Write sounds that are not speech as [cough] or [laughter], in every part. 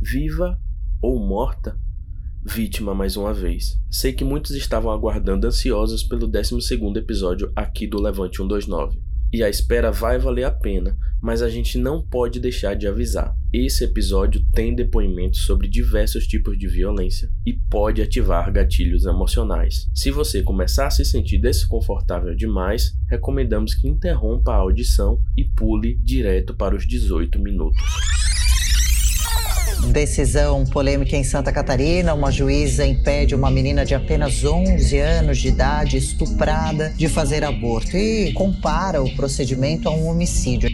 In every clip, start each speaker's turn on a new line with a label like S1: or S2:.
S1: viva ou morta, vítima mais uma vez. Sei que muitos estavam aguardando ansiosos pelo 12 episódio aqui do Levante 129. E a espera vai valer a pena, mas a gente não pode deixar de avisar. Esse episódio tem depoimentos sobre diversos tipos de violência e pode ativar gatilhos emocionais. Se você começar a se sentir desconfortável demais, recomendamos que interrompa a audição e pule direto para os 18 minutos.
S2: Decisão polêmica em Santa Catarina. Uma juíza impede uma menina de apenas 11 anos de idade, estuprada, de fazer aborto e compara o procedimento a um homicídio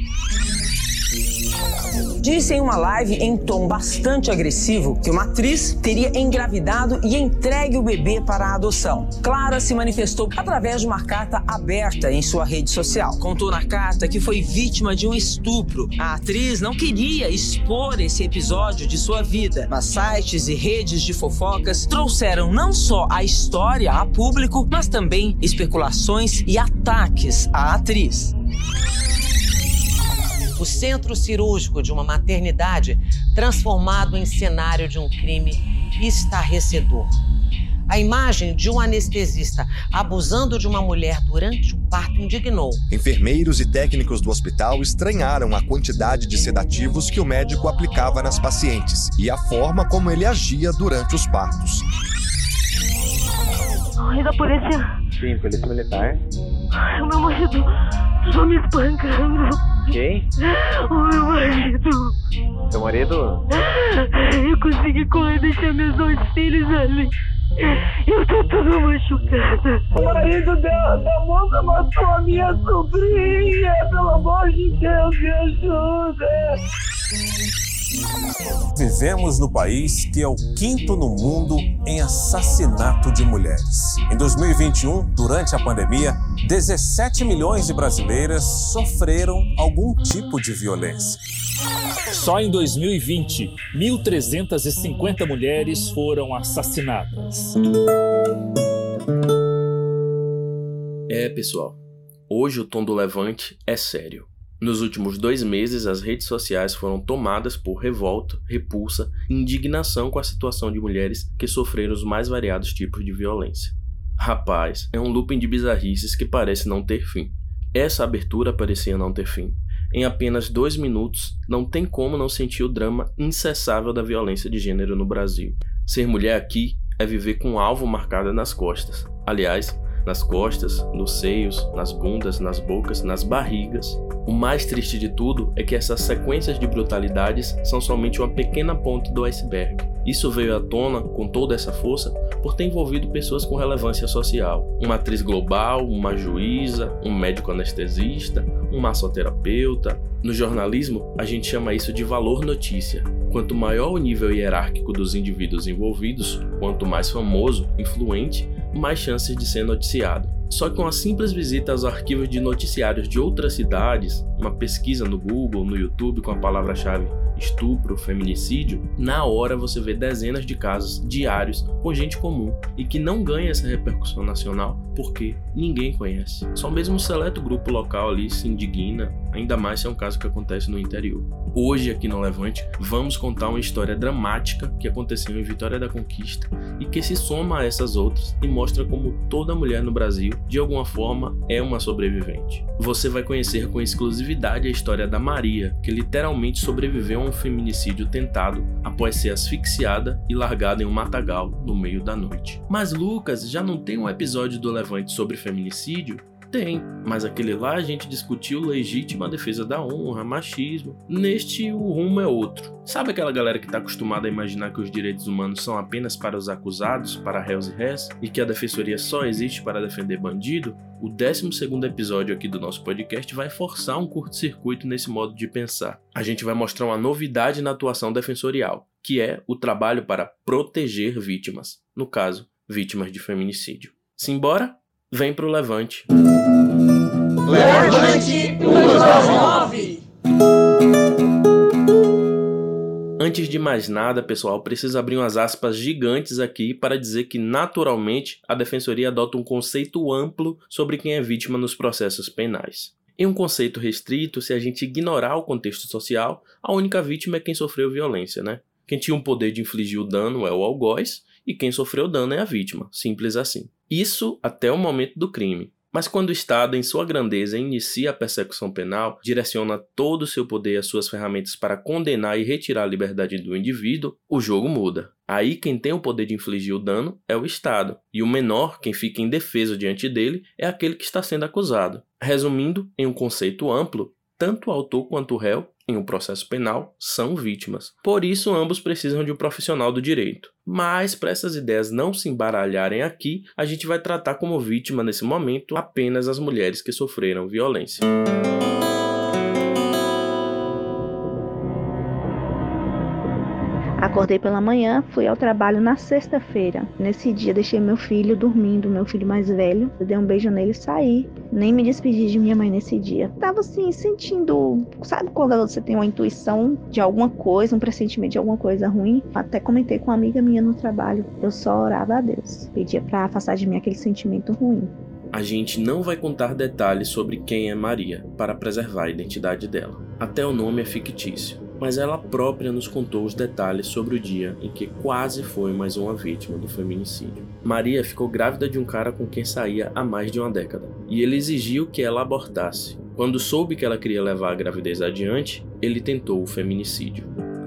S3: disse em uma live em tom bastante agressivo que uma atriz teria engravidado e entregue o bebê para a adoção. Clara se manifestou através de uma carta aberta em sua rede social. Contou na carta que foi vítima de um estupro. A atriz não queria expor esse episódio de sua vida, mas sites e redes de fofocas trouxeram não só a história a público, mas também especulações e ataques à atriz
S2: o centro cirúrgico de uma maternidade transformado em cenário de um crime estarrecedor. A imagem de um anestesista abusando de uma mulher durante o parto indignou.
S4: Enfermeiros e técnicos do hospital estranharam a quantidade de sedativos que o médico aplicava nas pacientes e a forma como ele agia durante os partos.
S5: Oi, da polícia.
S6: Sim, polícia militar.
S5: Ai, o meu marido tá me espancando.
S6: Quem?
S5: O meu marido.
S6: Seu marido?
S5: Eu consegui correr e deixar meus dois filhos ali. Eu tô toda machucada.
S7: O marido da, da moça matou a minha sobrinha. Pelo amor de Deus, me ajuda.
S8: Vivemos no país que é o quinto no mundo em assassinato de mulheres. Em 2021, durante a pandemia, 17 milhões de brasileiras sofreram algum tipo de violência.
S9: Só em 2020, 1.350 mulheres foram assassinadas.
S1: É, pessoal, hoje o tom do levante é sério. Nos últimos dois meses, as redes sociais foram tomadas por revolta, repulsa e indignação com a situação de mulheres que sofreram os mais variados tipos de violência. Rapaz, é um looping de bizarrices que parece não ter fim. Essa abertura parecia não ter fim. Em apenas dois minutos, não tem como não sentir o drama incessável da violência de gênero no Brasil. Ser mulher aqui é viver com um alvo marcado nas costas. Aliás, nas costas, nos seios, nas bundas, nas bocas, nas barrigas. O mais triste de tudo é que essas sequências de brutalidades são somente uma pequena ponta do iceberg. Isso veio à tona com toda essa força por ter envolvido pessoas com relevância social. Uma atriz global, uma juíza, um médico anestesista, um massoterapeuta. No jornalismo, a gente chama isso de valor notícia. Quanto maior o nível hierárquico dos indivíduos envolvidos, quanto mais famoso, influente, mais chances de ser noticiado. Só que com a simples visita aos arquivos de noticiários de outras cidades, uma pesquisa no Google, no YouTube com a palavra-chave estupro, feminicídio, na hora você vê dezenas de casos diários com gente comum e que não ganha essa repercussão nacional porque ninguém conhece. Só mesmo um seleto grupo local ali se indigna, ainda mais se é um caso que acontece no interior. Hoje, aqui no Levante, vamos contar uma história dramática que aconteceu em Vitória da Conquista e que se soma a essas outras e mostra como toda mulher no Brasil, de alguma forma, é uma sobrevivente. Você vai conhecer com exclusividade a história da Maria, que literalmente sobreviveu a um feminicídio tentado após ser asfixiada e largada em um matagal no meio da noite. Mas Lucas, já não tem um episódio do Levante sobre feminicídio? Tem, mas aquele lá a gente discutiu legítima defesa da honra, machismo. Neste, o rumo é outro. Sabe aquela galera que está acostumada a imaginar que os direitos humanos são apenas para os acusados, para réus e réis, e que a defensoria só existe para defender bandido? O 12 episódio aqui do nosso podcast vai forçar um curto-circuito nesse modo de pensar. A gente vai mostrar uma novidade na atuação defensorial, que é o trabalho para proteger vítimas, no caso, vítimas de feminicídio. Simbora? Vem pro Levante.
S10: Levante 129!
S1: Antes de mais nada, pessoal, preciso abrir umas aspas gigantes aqui para dizer que, naturalmente, a Defensoria adota um conceito amplo sobre quem é vítima nos processos penais. Em um conceito restrito, se a gente ignorar o contexto social, a única vítima é quem sofreu violência, né? Quem tinha o poder de infligir o dano é o algoz e quem sofreu dano é a vítima, simples assim. Isso até o momento do crime. Mas quando o Estado, em sua grandeza, inicia a persecução penal, direciona todo o seu poder e as suas ferramentas para condenar e retirar a liberdade do indivíduo, o jogo muda. Aí quem tem o poder de infligir o dano é o Estado, e o menor, quem fica indefeso diante dele, é aquele que está sendo acusado. Resumindo, em um conceito amplo, tanto o autor quanto o réu em um processo penal são vítimas. Por isso, ambos precisam de um profissional do direito. Mas, para essas ideias não se embaralharem aqui, a gente vai tratar como vítima nesse momento apenas as mulheres que sofreram violência.
S11: Acordei pela manhã, fui ao trabalho na sexta-feira. Nesse dia deixei meu filho dormindo, meu filho mais velho. Eu dei um beijo nele e saí. Nem me despedi de minha mãe nesse dia. Tava assim, sentindo. Sabe quando você tem uma intuição de alguma coisa, um pressentimento de alguma coisa ruim? Até comentei com uma amiga minha no trabalho. Eu só orava a Deus. Pedia para afastar de mim aquele sentimento ruim.
S1: A gente não vai contar detalhes sobre quem é Maria para preservar a identidade dela. Até o nome é fictício mas ela própria nos contou os detalhes sobre o dia em que quase foi mais uma vítima do feminicídio. Maria ficou grávida de um cara com quem saía há mais de uma década, e ele exigiu que ela abortasse. Quando soube que ela queria levar a gravidez adiante, ele tentou o feminicídio.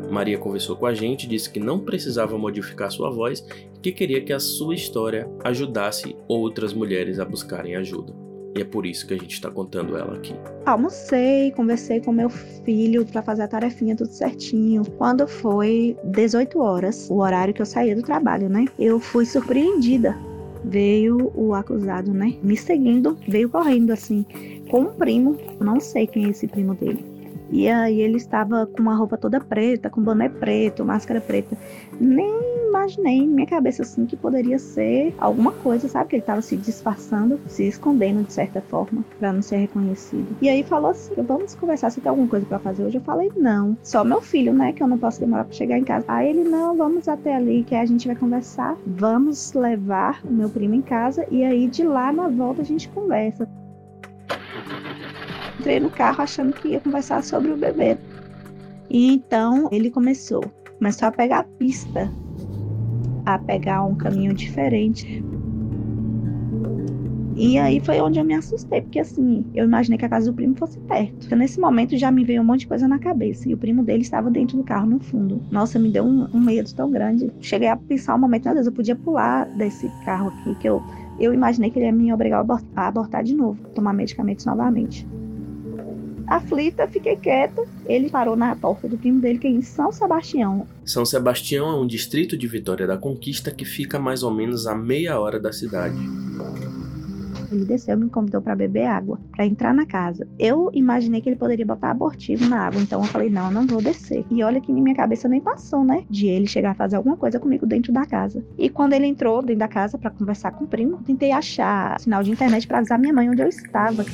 S1: Maria conversou com a gente, disse que não precisava modificar sua voz e que queria que a sua história ajudasse outras mulheres a buscarem ajuda. E é por isso que a gente está contando ela aqui.
S11: Almocei, conversei com meu filho para fazer a tarefinha tudo certinho. Quando foi 18 horas, o horário que eu saía do trabalho, né? Eu fui surpreendida. Veio o acusado, né? Me seguindo, veio correndo assim, com um primo. Não sei quem é esse primo dele. E aí ele estava com uma roupa toda preta, com boné preto, máscara preta. Nem imaginei em minha cabeça assim que poderia ser alguma coisa, sabe? Que ele estava se disfarçando, se escondendo de certa forma, para não ser reconhecido. E aí falou assim: vamos conversar, se tem alguma coisa para fazer hoje? Eu falei: não, só meu filho, né? Que eu não posso demorar para chegar em casa. Aí ele: não, vamos até ali que a gente vai conversar. Vamos levar o meu primo em casa e aí de lá na volta a gente conversa. Entrei no carro achando que ia conversar sobre o bebê. E então ele começou, começou a pegar a pista a pegar um caminho diferente. E aí foi onde eu me assustei, porque assim, eu imaginei que a casa do primo fosse perto. Então, nesse momento já me veio um monte de coisa na cabeça. E o primo dele estava dentro do carro, no fundo. Nossa, me deu um, um medo tão grande. Cheguei a pensar um momento, meu Deus, eu podia pular desse carro aqui, que eu, eu imaginei que ele ia me obrigar a abortar de novo, tomar medicamentos novamente aflita, fiquei quieta. Ele parou na porta do primo dele, que é em São Sebastião.
S1: São Sebastião é um distrito de Vitória da Conquista que fica mais ou menos a meia hora da cidade.
S11: Ele desceu e me convidou para beber água, para entrar na casa. Eu imaginei que ele poderia botar abortivo na água, então eu falei: não, eu não vou descer. E olha que na minha cabeça nem passou, né? De ele chegar a fazer alguma coisa comigo dentro da casa. E quando ele entrou dentro da casa para conversar com o primo, tentei achar sinal de internet para avisar minha mãe onde eu estava.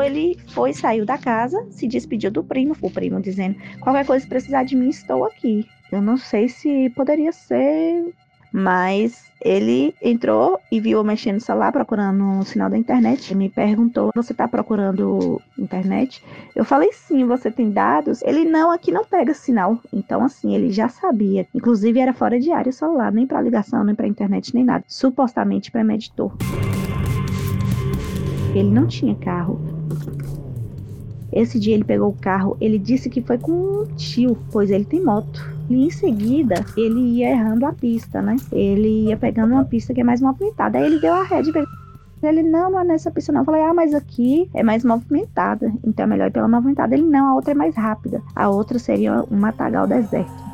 S11: Ele foi, saiu da casa, se despediu do primo, o primo dizendo: qualquer coisa se precisar de mim, estou aqui. Eu não sei se poderia ser, mas ele entrou e viu mexendo no celular, procurando um sinal da internet. Ele me perguntou: Você está procurando internet? Eu falei: Sim, você tem dados? Ele: Não, aqui não pega sinal. Então, assim, ele já sabia. Inclusive, era fora de área celular, nem para ligação, nem para internet, nem nada. Supostamente premeditou. Ele não tinha carro. Esse dia ele pegou o carro, ele disse que foi com um tio, pois ele tem moto. E em seguida, ele ia errando a pista, né? Ele ia pegando uma pista que é mais movimentada. Aí ele deu a ré de ele, não, não é nessa pista não. Eu falei, ah, mas aqui é mais movimentada. Então é melhor ir pela movimentada. Ele, não, a outra é mais rápida. A outra seria um matagal deserto.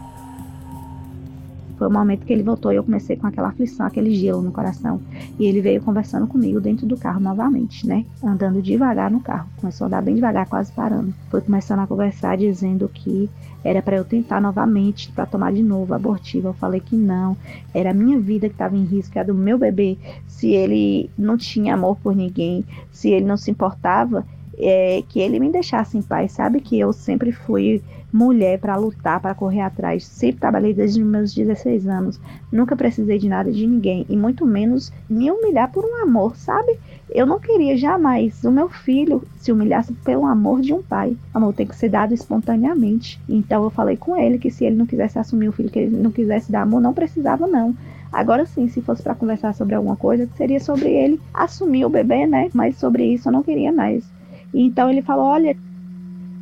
S11: Foi o momento que ele voltou e eu comecei com aquela aflição, aquele gelo no coração. E ele veio conversando comigo dentro do carro novamente, né? Andando devagar no carro. Começou a andar bem devagar, quase parando. Foi começando a conversar, dizendo que era para eu tentar novamente, para tomar de novo abortivo. Eu falei que não. Era a minha vida que estava em risco, era do meu bebê. Se ele não tinha amor por ninguém, se ele não se importava, é, que ele me deixasse em paz, sabe? Que eu sempre fui mulher para lutar, para correr atrás. Sempre trabalhei desde meus 16 anos. Nunca precisei de nada de ninguém e muito menos me humilhar por um amor, sabe? Eu não queria jamais o meu filho se humilhasse pelo amor de um pai. Amor tem que ser dado espontaneamente. Então eu falei com ele que se ele não quisesse assumir o filho, que ele não quisesse dar amor, não precisava não. Agora sim, se fosse para conversar sobre alguma coisa, seria sobre ele assumir o bebê, né? Mas sobre isso eu não queria mais. Então ele falou: Olha,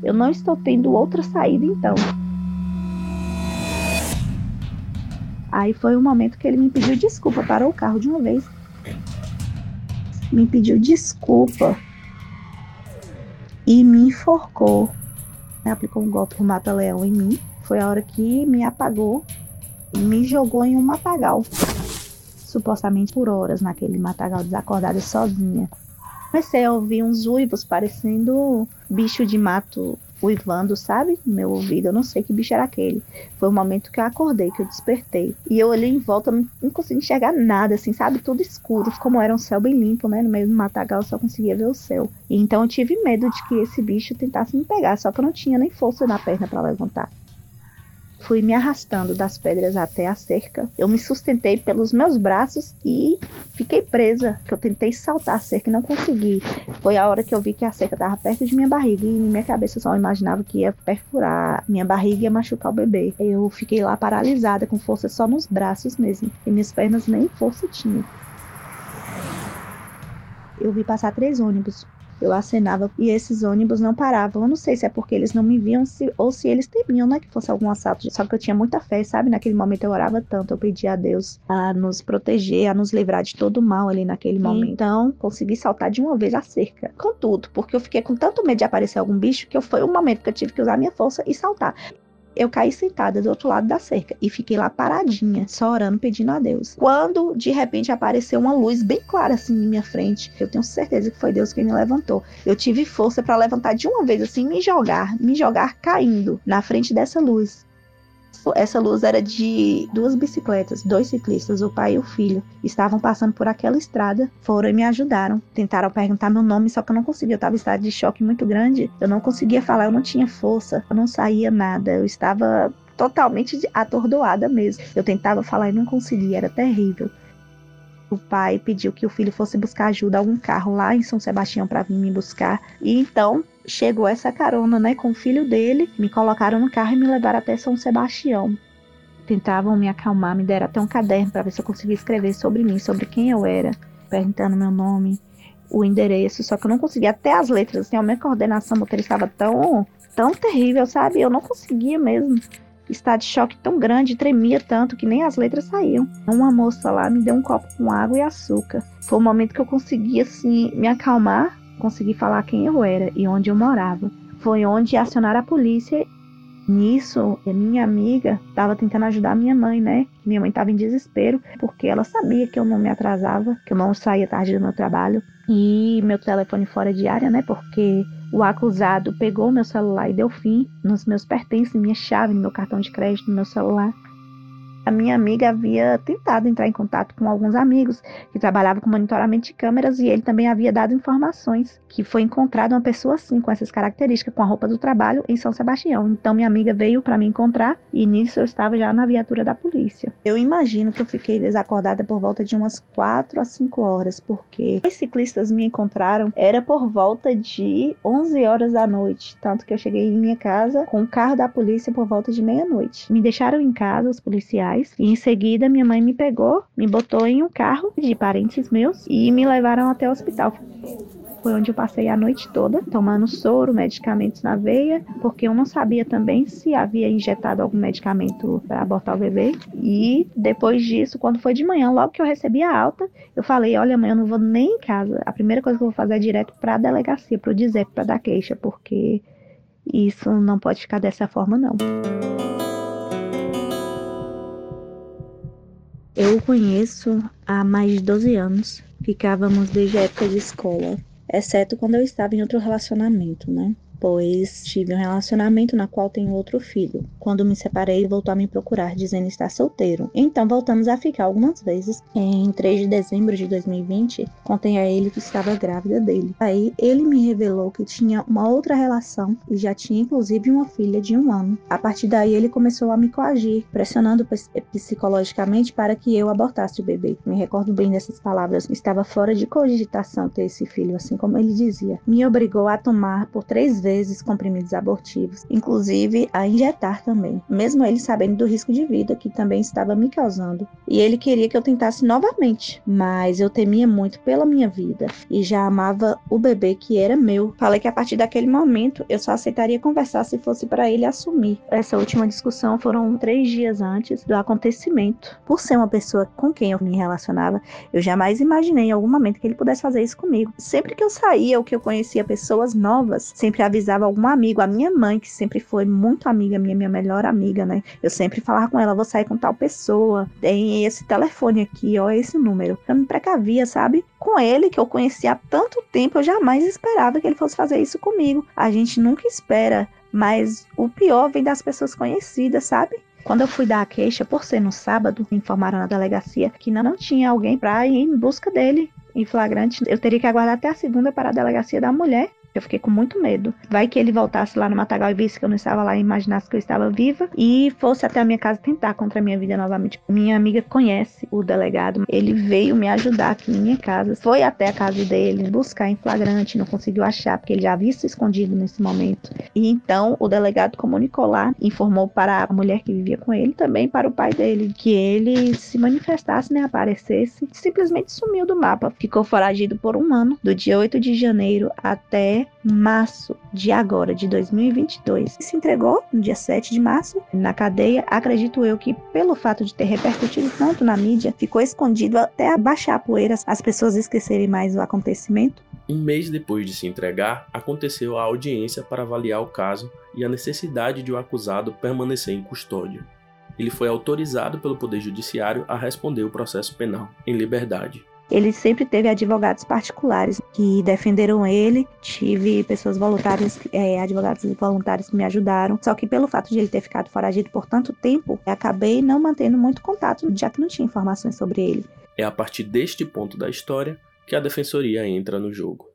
S11: eu não estou tendo outra saída então. Aí foi o momento que ele me pediu desculpa, parou o carro de uma vez. Me pediu desculpa e me enforcou. Aplicou um golpe do mata-leão em mim. Foi a hora que me apagou e me jogou em um matagal. Supostamente por horas naquele matagal desacordada sozinha comecei a ouvir uns uivos parecendo bicho de mato uivando, sabe? No meu ouvido. Eu não sei que bicho era aquele. Foi o momento que eu acordei, que eu despertei. E eu olhei em volta, não, consegui enxergar nada, assim, sabe? Tudo escuro. Como era um céu bem limpo, né? No meio do matagal eu só conseguia ver o céu. E então eu tive medo de que esse bicho tentasse me pegar, só que eu não tinha nem força na perna para levantar. Fui me arrastando das pedras até a cerca. Eu me sustentei pelos meus braços e fiquei presa. Que eu tentei saltar a cerca e não consegui. Foi a hora que eu vi que a cerca estava perto de minha barriga e minha cabeça só imaginava que ia perfurar minha barriga e ia machucar o bebê. Eu fiquei lá paralisada, com força só nos braços mesmo. E minhas pernas nem força tinham. Eu vi passar três ônibus eu acenava e esses ônibus não paravam. Eu não sei se é porque eles não me viam se, ou se eles temiam, né, que fosse algum assalto. Só que eu tinha muita fé, sabe? Naquele momento eu orava tanto, eu pedia a Deus a nos proteger, a nos livrar de todo o mal ali naquele momento. Então, consegui saltar de uma vez a cerca. Contudo, porque eu fiquei com tanto medo de aparecer algum bicho que eu, foi o momento que eu tive que usar minha força e saltar eu caí sentada do outro lado da cerca e fiquei lá paradinha, só orando, pedindo a Deus. Quando de repente apareceu uma luz bem clara assim em minha frente, eu tenho certeza que foi Deus quem me levantou. Eu tive força para levantar de uma vez assim, me jogar, me jogar caindo na frente dessa luz. Essa luz era de duas bicicletas, dois ciclistas, o pai e o filho. Estavam passando por aquela estrada, foram e me ajudaram. Tentaram perguntar meu nome, só que eu não conseguia. Eu estava em estado de choque muito grande. Eu não conseguia falar, eu não tinha força, eu não saía nada. Eu estava totalmente atordoada mesmo. Eu tentava falar e não conseguia, era terrível. O pai pediu que o filho fosse buscar ajuda a um carro lá em São Sebastião para vir me buscar. E então chegou essa carona, né, com o filho dele, me colocaram no carro e me levaram até São Sebastião. Tentavam me acalmar, me deram até um caderno para ver se eu conseguia escrever sobre mim, sobre quem eu era, perguntando meu nome, o endereço, só que eu não conseguia até as letras, assim, a minha coordenação motora estava tão, tão terrível, sabe? Eu não conseguia mesmo. Estar de choque tão grande, tremia tanto que nem as letras saíam. Uma moça lá me deu um copo com água e açúcar. Foi o momento que eu consegui, assim, me acalmar consegui falar quem eu era e onde eu morava. Foi onde acionaram a polícia. Nisso, minha amiga estava tentando ajudar minha mãe, né? Minha mãe estava em desespero porque ela sabia que eu não me atrasava, que eu não saía tarde do meu trabalho e meu telefone fora de área, né? Porque o acusado pegou meu celular e deu fim nos meus pertences, minha chave, meu cartão de crédito, meu celular a minha amiga havia tentado entrar em contato com alguns amigos que trabalhavam com monitoramento de câmeras e ele também havia dado informações que foi encontrada uma pessoa assim, com essas características, com a roupa do trabalho em São Sebastião. Então minha amiga veio para me encontrar e nisso eu estava já na viatura da polícia. Eu imagino que eu fiquei desacordada por volta de umas 4 a 5 horas, porque os ciclistas me encontraram era por volta de 11 horas da noite, tanto que eu cheguei em minha casa com o carro da polícia por volta de meia-noite. Me deixaram em casa os policiais e em seguida minha mãe me pegou, me botou em um carro de parentes meus e me levaram até o hospital. Foi onde eu passei a noite toda tomando soro, medicamentos na veia, porque eu não sabia também se havia injetado algum medicamento para abortar o bebê. E depois disso, quando foi de manhã, logo que eu recebi a alta, eu falei: Olha, mãe, eu não vou nem em casa. A primeira coisa que eu vou fazer é direto para a delegacia, para o DISEP, para dar queixa, porque isso não pode ficar dessa forma, não. Eu o conheço há mais de 12 anos. Ficávamos desde a época de escola, exceto quando eu estava em outro relacionamento, né? Pois tive um relacionamento na qual tenho outro filho. Quando me separei, voltou a me procurar dizendo estar solteiro. Então voltamos a ficar algumas vezes. Em 3 de dezembro de 2020, contei a ele que estava grávida dele. Aí ele me revelou que tinha uma outra relação e já tinha inclusive uma filha de um ano. A partir daí ele começou a me coagir, pressionando psicologicamente para que eu abortasse o bebê. Me recordo bem dessas palavras. Estava fora de cogitação ter esse filho, assim como ele dizia. Me obrigou a tomar por três vezes comprimidos abortivos, inclusive a injetar também, mesmo ele sabendo do risco de vida que também estava me causando. E ele queria que eu tentasse novamente, mas eu temia muito pela minha vida e já amava o bebê que era meu. Falei que a partir daquele momento eu só aceitaria conversar se fosse para ele assumir. Essa última discussão foram três dias antes do acontecimento. Por ser uma pessoa com quem eu me relacionava, eu jamais imaginei em algum momento que ele pudesse fazer isso comigo. Sempre que eu saía ou que eu conhecia pessoas novas, sempre avisava algum amigo, a minha mãe, que sempre foi muito amiga minha, minha melhor amiga, né? Eu sempre falava com ela, vou sair com tal pessoa, tem esse telefone aqui, ó, esse número. Eu me precavia, sabe? Com ele, que eu conhecia há tanto tempo, eu jamais esperava que ele fosse fazer isso comigo. A gente nunca espera, mas o pior vem das pessoas conhecidas, sabe? Quando eu fui dar a queixa, por ser no sábado, informaram na delegacia que não, não tinha alguém para ir em busca dele em flagrante. Eu teria que aguardar até a segunda para a delegacia da mulher eu fiquei com muito medo. Vai que ele voltasse lá no Matagal e visse que eu não estava lá e imaginasse que eu estava viva e fosse até a minha casa tentar contra a minha vida novamente. Minha amiga conhece o delegado, ele veio me ajudar aqui em minha casa, foi até a casa dele buscar em flagrante, não conseguiu achar porque ele já havia se escondido nesse momento. E então o delegado comunicou lá, informou para a mulher que vivia com ele, também para o pai dele, que ele se manifestasse, né, aparecesse, simplesmente sumiu do mapa. Ficou foragido por um ano, do dia 8 de janeiro até março de agora, de 2022. Se entregou no dia 7 de março na cadeia. Acredito eu que, pelo fato de ter repercutido tanto na mídia, ficou escondido até abaixar a poeira, as pessoas esquecerem mais o acontecimento.
S1: Um mês depois de se entregar, aconteceu a audiência para avaliar o caso e a necessidade de o acusado permanecer em custódia. Ele foi autorizado pelo Poder Judiciário a responder o processo penal em liberdade.
S11: Ele sempre teve advogados particulares que defenderam ele. Tive pessoas voluntárias, é, advogados voluntários que me ajudaram. Só que pelo fato de ele ter ficado foragido por tanto tempo, acabei não mantendo muito contato, já que não tinha informações sobre ele.
S1: É a partir deste ponto da história que a defensoria entra no jogo.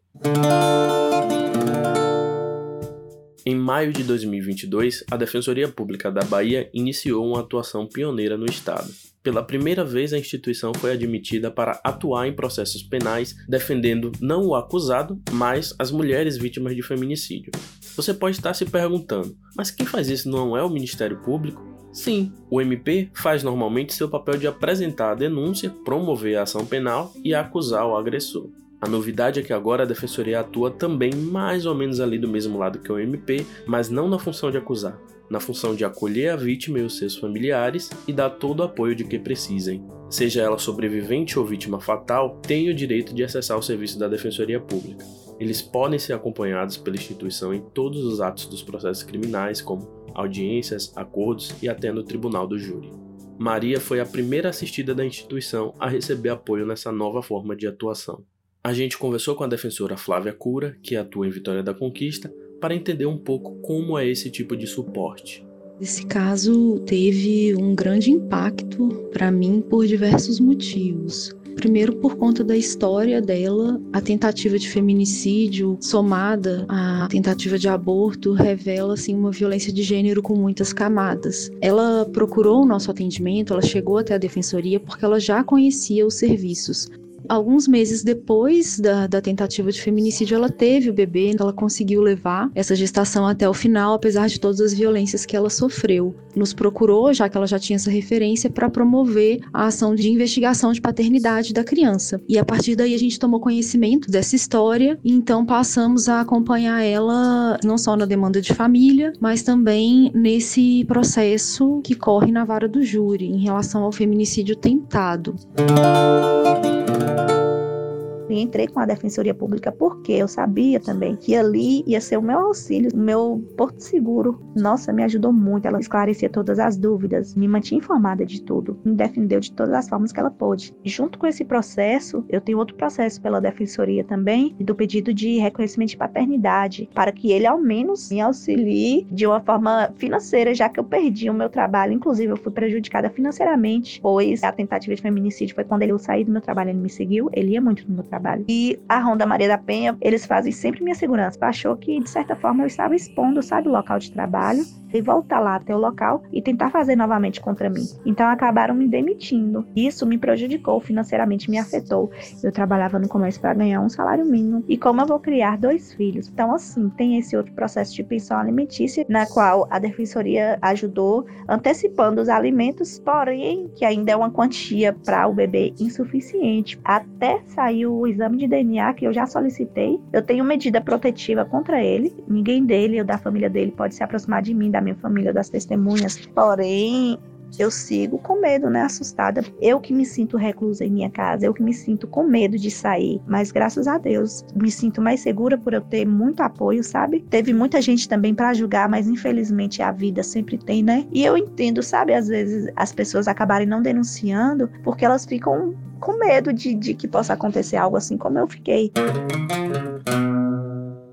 S1: Em maio de 2022, a Defensoria Pública da Bahia iniciou uma atuação pioneira no estado. Pela primeira vez, a instituição foi admitida para atuar em processos penais defendendo não o acusado, mas as mulheres vítimas de feminicídio. Você pode estar se perguntando, mas quem faz isso não é o Ministério Público? Sim, o MP faz normalmente seu papel de apresentar a denúncia, promover a ação penal e acusar o agressor. A novidade é que agora a defensoria atua também mais ou menos ali do mesmo lado que o MP, mas não na função de acusar, na função de acolher a vítima e os seus familiares e dar todo o apoio de que precisem. Seja ela sobrevivente ou vítima fatal, tem o direito de acessar o serviço da Defensoria Pública. Eles podem ser acompanhados pela instituição em todos os atos dos processos criminais, como audiências, acordos e até no tribunal do júri. Maria foi a primeira assistida da instituição a receber apoio nessa nova forma de atuação. A gente conversou com a defensora Flávia Cura, que atua em Vitória da Conquista, para entender um pouco como é esse tipo de suporte.
S12: Esse caso teve um grande impacto para mim por diversos motivos. Primeiro, por conta da história dela, a tentativa de feminicídio somada à tentativa de aborto revela assim uma violência de gênero com muitas camadas. Ela procurou o nosso atendimento, ela chegou até a defensoria porque ela já conhecia os serviços, alguns meses depois da, da tentativa de feminicídio, ela teve o bebê, ela conseguiu levar essa gestação até o final, apesar de todas as violências que ela sofreu. Nos procurou, já que ela já tinha essa referência, para promover a ação de investigação de paternidade da criança. E a partir daí a gente tomou conhecimento dessa história e então passamos a acompanhar ela não só na demanda de família, mas também nesse processo que corre na vara do júri em relação ao feminicídio tentado.
S11: E entrei com a Defensoria Pública porque eu sabia também que ali ia ser o meu auxílio, o meu porto seguro. Nossa, me ajudou muito. Ela esclarecia todas as dúvidas, me mantinha informada de tudo, me defendeu de todas as formas que ela pôde. Junto com esse processo, eu tenho outro processo pela Defensoria também, do pedido de reconhecimento de paternidade, para que ele ao menos me auxilie de uma forma financeira, já que eu perdi o meu trabalho. Inclusive, eu fui prejudicada financeiramente, pois a tentativa de feminicídio foi quando ele saiu do meu trabalho, ele me seguiu, ele ia muito no meu trabalho. E a Ronda Maria da Penha, eles fazem sempre minha segurança. Achou que, de certa forma, eu estava expondo, sabe, o local de trabalho e voltar lá até o local e tentar fazer novamente contra mim. Então acabaram me demitindo. Isso me prejudicou financeiramente, me afetou. Eu trabalhava no comércio para ganhar um salário mínimo. E como eu vou criar dois filhos? Então, assim, tem esse outro processo de pensão alimentícia, na qual a defensoria ajudou antecipando os alimentos, porém, que ainda é uma quantia para o bebê insuficiente. Até sair o exame de DNA que eu já solicitei, eu tenho medida protetiva contra ele. Ninguém dele ou da família dele pode se aproximar de mim, da minha família, das testemunhas. Porém, eu sigo com medo, né? Assustada. Eu que me sinto reclusa em minha casa, eu que me sinto com medo de sair. Mas graças a Deus, me sinto mais segura por eu ter muito apoio, sabe? Teve muita gente também para julgar, mas infelizmente a vida sempre tem, né? E eu entendo, sabe? Às vezes as pessoas acabarem não denunciando porque elas ficam com medo de, de que possa acontecer algo assim como eu fiquei.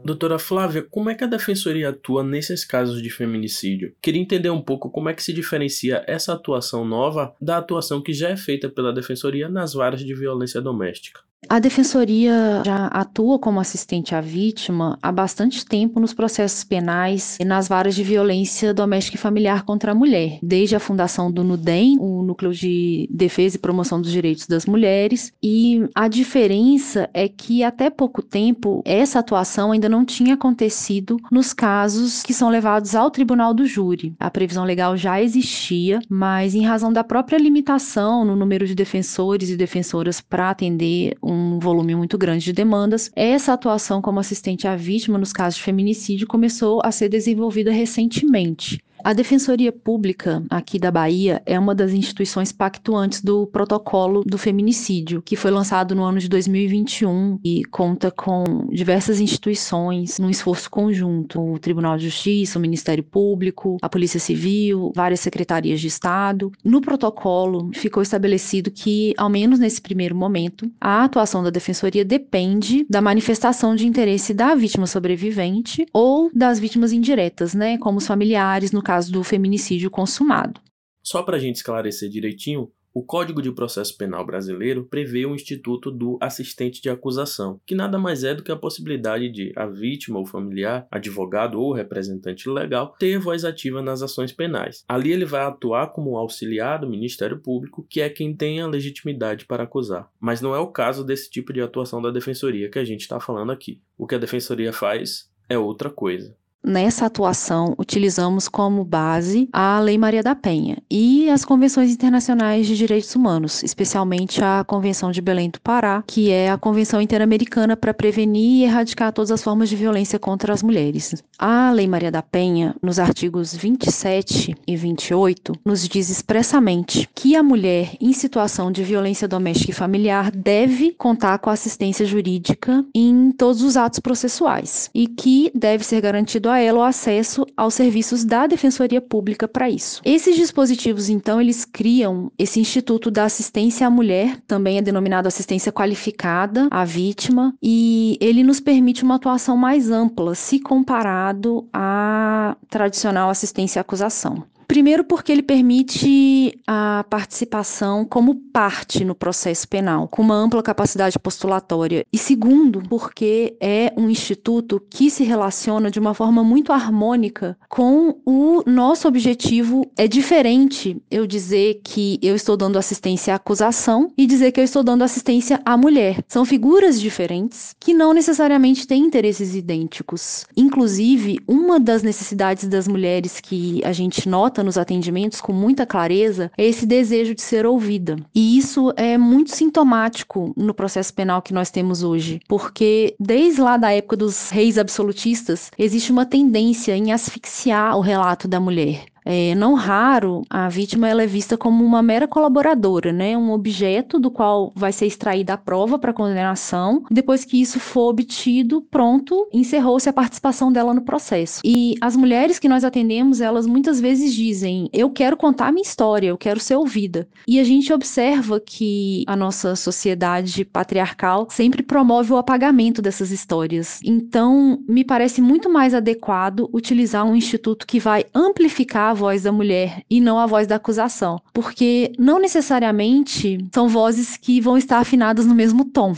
S1: Doutora Flávia, como é que a defensoria atua nesses casos de feminicídio? Queria entender um pouco como é que se diferencia essa atuação nova da atuação que já é feita pela defensoria nas varas de violência doméstica.
S12: A defensoria já atua como assistente à vítima há bastante tempo nos processos penais e nas varas de violência doméstica e familiar contra a mulher, desde a fundação do NUDEM, o Núcleo de Defesa e Promoção dos Direitos das Mulheres, e a diferença é que até pouco tempo essa atuação ainda não tinha acontecido nos casos que são levados ao tribunal do júri. A previsão legal já existia, mas em razão da própria limitação no número de defensores e defensoras para atender um volume muito grande de demandas, essa atuação como assistente à vítima nos casos de feminicídio começou a ser desenvolvida recentemente. A Defensoria Pública aqui da Bahia é uma das instituições pactuantes do protocolo do feminicídio, que foi lançado no ano de 2021 e conta com diversas instituições num esforço conjunto: o Tribunal de Justiça, o Ministério Público, a Polícia Civil, várias secretarias de Estado. No protocolo ficou estabelecido que, ao menos nesse primeiro momento, a atuação da Defensoria depende da manifestação de interesse da vítima sobrevivente ou das vítimas indiretas, né, como os familiares, no caso do feminicídio consumado.
S1: Só para a gente esclarecer direitinho, o Código de Processo Penal brasileiro prevê o instituto do assistente de acusação, que nada mais é do que a possibilidade de a vítima ou familiar, advogado ou representante legal ter voz ativa nas ações penais. Ali ele vai atuar como auxiliar do Ministério Público, que é quem tem a legitimidade para acusar. Mas não é o caso desse tipo de atuação da defensoria que a gente está falando aqui. O que a defensoria faz é outra coisa.
S12: Nessa atuação, utilizamos como base a Lei Maria da Penha e as convenções internacionais de direitos humanos, especialmente a Convenção de Belém do Pará, que é a Convenção Interamericana para prevenir e erradicar todas as formas de violência contra as mulheres. A Lei Maria da Penha, nos artigos 27 e 28, nos diz expressamente que a mulher em situação de violência doméstica e familiar deve contar com assistência jurídica em todos os atos processuais e que deve ser garantido a ela o acesso aos serviços da Defensoria Pública para isso. Esses dispositivos, então, eles criam esse Instituto da Assistência à Mulher, também é denominado assistência qualificada à vítima, e ele nos permite uma atuação mais ampla se comparado à tradicional assistência à acusação. Primeiro, porque ele permite a participação como parte no processo penal, com uma ampla capacidade postulatória. E segundo, porque é um instituto que se relaciona de uma forma muito harmônica com o nosso objetivo. É diferente eu dizer que eu estou dando assistência à acusação e dizer que eu estou dando assistência à mulher. São figuras diferentes que não necessariamente têm interesses idênticos. Inclusive, uma das necessidades das mulheres que a gente nota nos atendimentos com muita clareza é esse desejo de ser ouvida. E isso é muito sintomático no processo penal que nós temos hoje, porque desde lá da época dos reis absolutistas, existe uma tendência em asfixiar o relato da mulher É, não raro, a vítima ela é vista como uma mera colaboradora, né? Um objeto do qual vai ser extraída a prova para condenação. Depois que isso for obtido, pronto, encerrou-se a participação dela no processo. E as mulheres que nós atendemos, elas muitas vezes dizem: Eu quero contar minha história, eu quero ser ouvida. E a gente observa que a nossa sociedade patriarcal sempre promove o apagamento dessas histórias. Então, me parece muito mais adequado utilizar um instituto que vai amplificar a voz da mulher e não a voz da acusação, porque não necessariamente são vozes que vão estar afinadas no mesmo tom.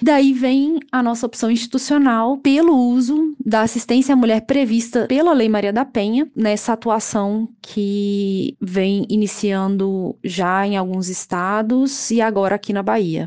S12: Daí vem a nossa opção institucional pelo uso da assistência à mulher prevista pela Lei Maria da Penha, nessa atuação que vem iniciando já em alguns estados e agora aqui na Bahia.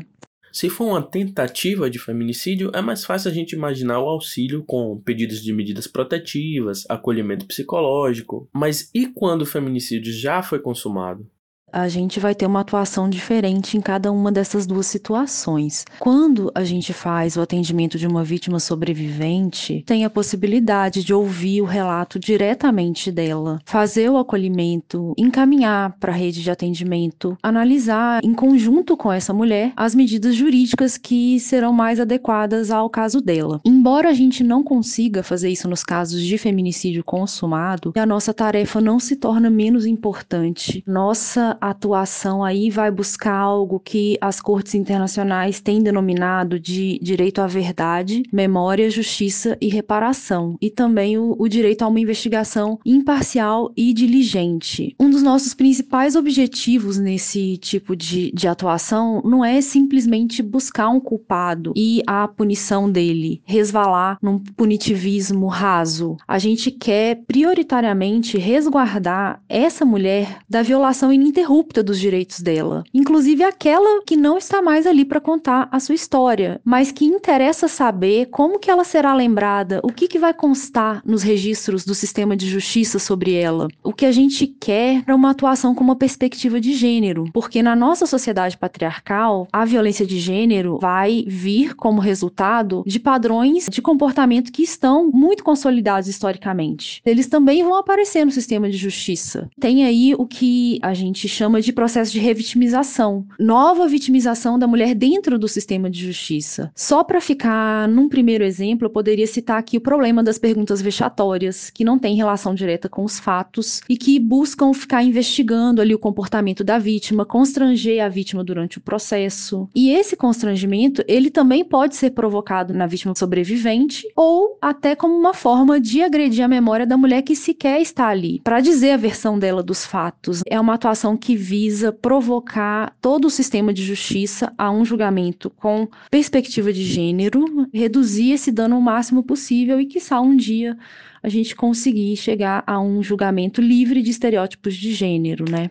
S1: Se for uma tentativa de feminicídio, é mais fácil a gente imaginar o auxílio com pedidos de medidas protetivas, acolhimento psicológico. Mas e quando o feminicídio já foi consumado?
S12: A gente vai ter uma atuação diferente em cada uma dessas duas situações. Quando a gente faz o atendimento de uma vítima sobrevivente, tem a possibilidade de ouvir o relato diretamente dela, fazer o acolhimento, encaminhar para a rede de atendimento, analisar em conjunto com essa mulher as medidas jurídicas que serão mais adequadas ao caso dela. Embora a gente não consiga fazer isso nos casos de feminicídio consumado, a nossa tarefa não se torna menos importante. Nossa atuação aí vai buscar algo que as cortes internacionais têm denominado de direito à verdade, memória, justiça e reparação, e também o, o direito a uma investigação imparcial e diligente. Um dos nossos principais objetivos nesse tipo de, de atuação não é simplesmente buscar um culpado e a punição dele, resvalar num punitivismo raso. A gente quer prioritariamente resguardar essa mulher da violação ininterrupta ininterrupta dos direitos dela, inclusive aquela que não está mais ali para contar a sua história, mas que interessa saber como que ela será lembrada, o que, que vai constar nos registros do sistema de justiça sobre ela. O que a gente quer é uma atuação com uma perspectiva de gênero, porque na nossa sociedade patriarcal, a violência de gênero vai vir como resultado de padrões de comportamento que estão muito consolidados historicamente. Eles também vão aparecer no sistema de justiça. Tem aí o que a gente chama chama de processo de revitimização. Nova vitimização da mulher dentro do sistema de justiça. Só para ficar num primeiro exemplo, eu poderia citar aqui o problema das perguntas vexatórias, que não têm relação direta com os fatos e que buscam ficar investigando ali o comportamento da vítima, constranger a vítima durante o processo. E esse constrangimento, ele também pode ser provocado na vítima sobrevivente ou até como uma forma de agredir a memória da mulher que sequer está ali, para dizer a versão dela dos fatos. É uma atuação que que visa provocar todo o sistema de justiça a um julgamento com perspectiva de gênero, reduzir esse dano o máximo possível e, quiçá, um dia a gente conseguir chegar a um julgamento livre de estereótipos de gênero, né?